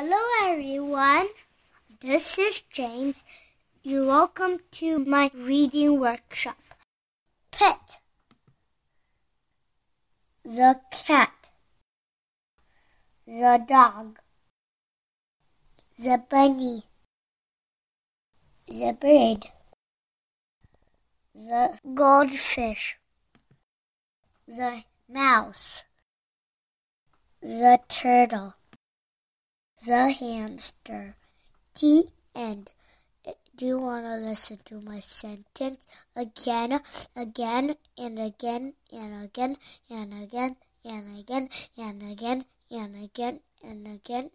Hello, everyone. This is James. You're welcome to my reading workshop. Pet. The cat, the dog, the bunny, the bird, the goldfish, the mouse, the turtle, the hamster. The end. Uh, do you want to listen to my sentence again, again, and again, and again, and again, and again, and again, and again, and again?